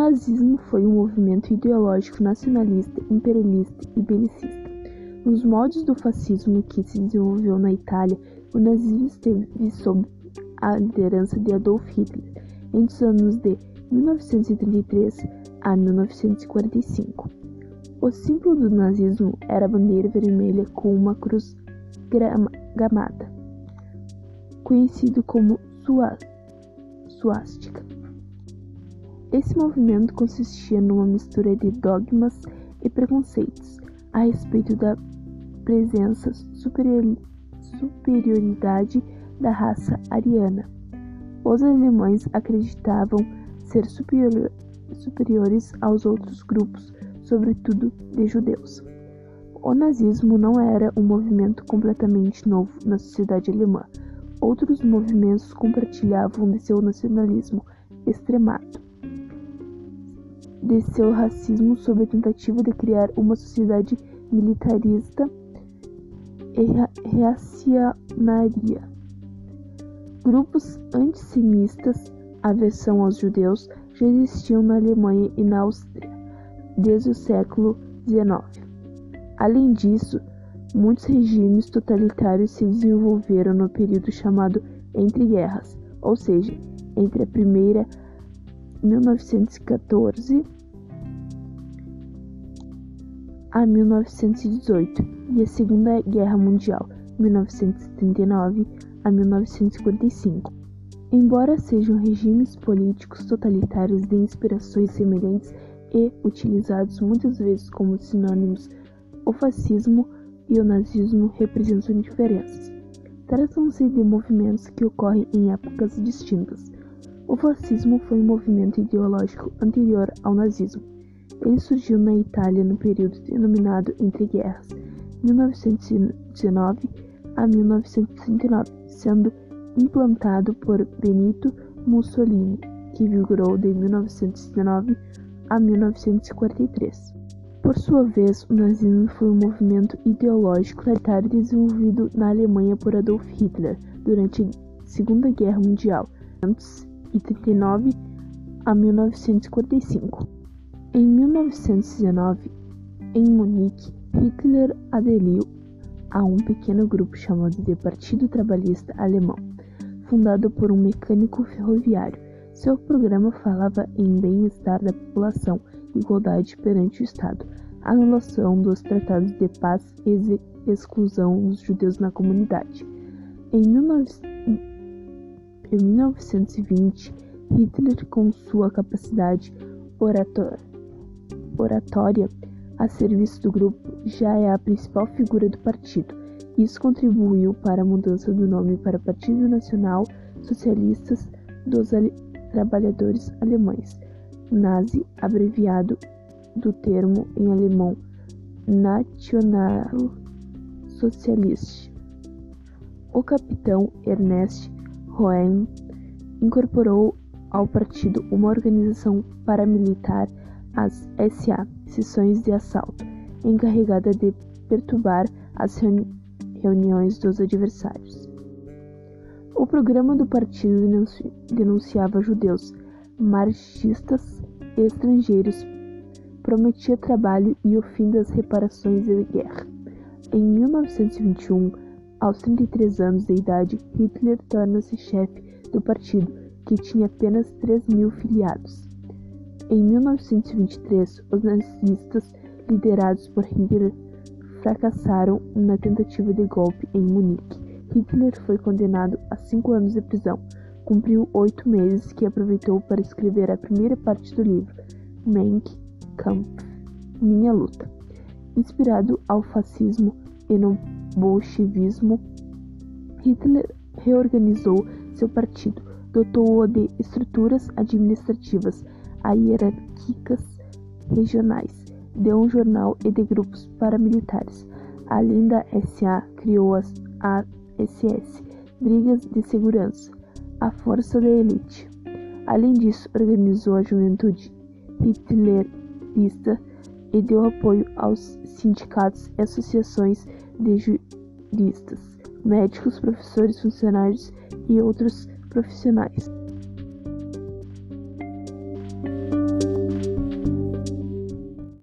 nazismo foi um movimento ideológico nacionalista, imperialista e belicista. Nos moldes do fascismo que se desenvolveu na Itália, o nazismo esteve sob a liderança de Adolf Hitler entre os anos de 1933 a 1945. O símbolo do nazismo era a bandeira vermelha com uma cruz gamada, conhecido como suástica. Esse movimento consistia numa mistura de dogmas e preconceitos a respeito da presença superioridade da raça ariana. Os alemães acreditavam ser superior, superiores aos outros grupos, sobretudo de judeus. O nazismo não era um movimento completamente novo na sociedade alemã. Outros movimentos compartilhavam de seu nacionalismo extremado, de seu racismo sob a tentativa de criar uma sociedade militarista e reacionária. Grupos antissemitas, aversão aos judeus, já existiam na Alemanha e na Áustria desde o século XIX. Além disso, muitos regimes totalitários se desenvolveram no período chamado Entre Guerras, ou seja, entre a primeira 1914 a 1918 e a Segunda Guerra Mundial 1939 a 1945. Embora sejam regimes políticos totalitários de inspirações semelhantes e utilizados muitas vezes como sinônimos, o fascismo e o nazismo representam diferenças. Tratam-se de movimentos que ocorrem em épocas distintas. O fascismo foi um movimento ideológico anterior ao nazismo. Ele surgiu na Itália no período denominado Entre Guerras, 1919 a 1939, sendo implantado por Benito Mussolini, que vigorou de 1919 a 1943. Por sua vez, o nazismo foi um movimento ideológico totalitário desenvolvido na Alemanha por Adolf Hitler durante a Segunda Guerra Mundial, 1939 a 1945. Em 1919, em Munique, Hitler aderiu a um pequeno grupo chamado de Partido Trabalhista Alemão, fundado por um mecânico ferroviário seu programa falava em bem-estar da população, igualdade perante o Estado, anulação dos tratados de paz e exclusão dos judeus na comunidade. Em 1920, Hitler, com sua capacidade oratória a serviço do grupo, já é a principal figura do partido. Isso contribuiu para a mudança do nome para Partido Nacional Socialistas dos trabalhadores alemães, Nazi, abreviado do termo em alemão Nationalsozialist. O capitão Ernest Röhm incorporou ao partido uma organização paramilitar, as SA, Seções de Assalto, encarregada de perturbar as reuni reuniões dos adversários. O programa do partido denunciava judeus, marxistas e estrangeiros, prometia trabalho e o fim das reparações de guerra. Em 1921, aos 33 anos de idade, Hitler torna-se chefe do partido, que tinha apenas 3 mil filiados. Em 1923, os nazistas, liderados por Hitler, fracassaram na tentativa de golpe em Munique. Hitler foi condenado a cinco anos de prisão. Cumpriu oito meses que aproveitou para escrever a primeira parte do livro, Mein Kampf, Minha Luta. Inspirado ao fascismo e no bolchevismo, Hitler reorganizou seu partido, dotou-o de estruturas administrativas hierárquicas regionais, de um jornal e de grupos paramilitares. Além da SA, criou a SS, Brigas de Segurança, a Força da Elite. Além disso, organizou a juventude hitlerista e deu apoio aos sindicatos e associações de juristas, médicos, professores, funcionários e outros profissionais.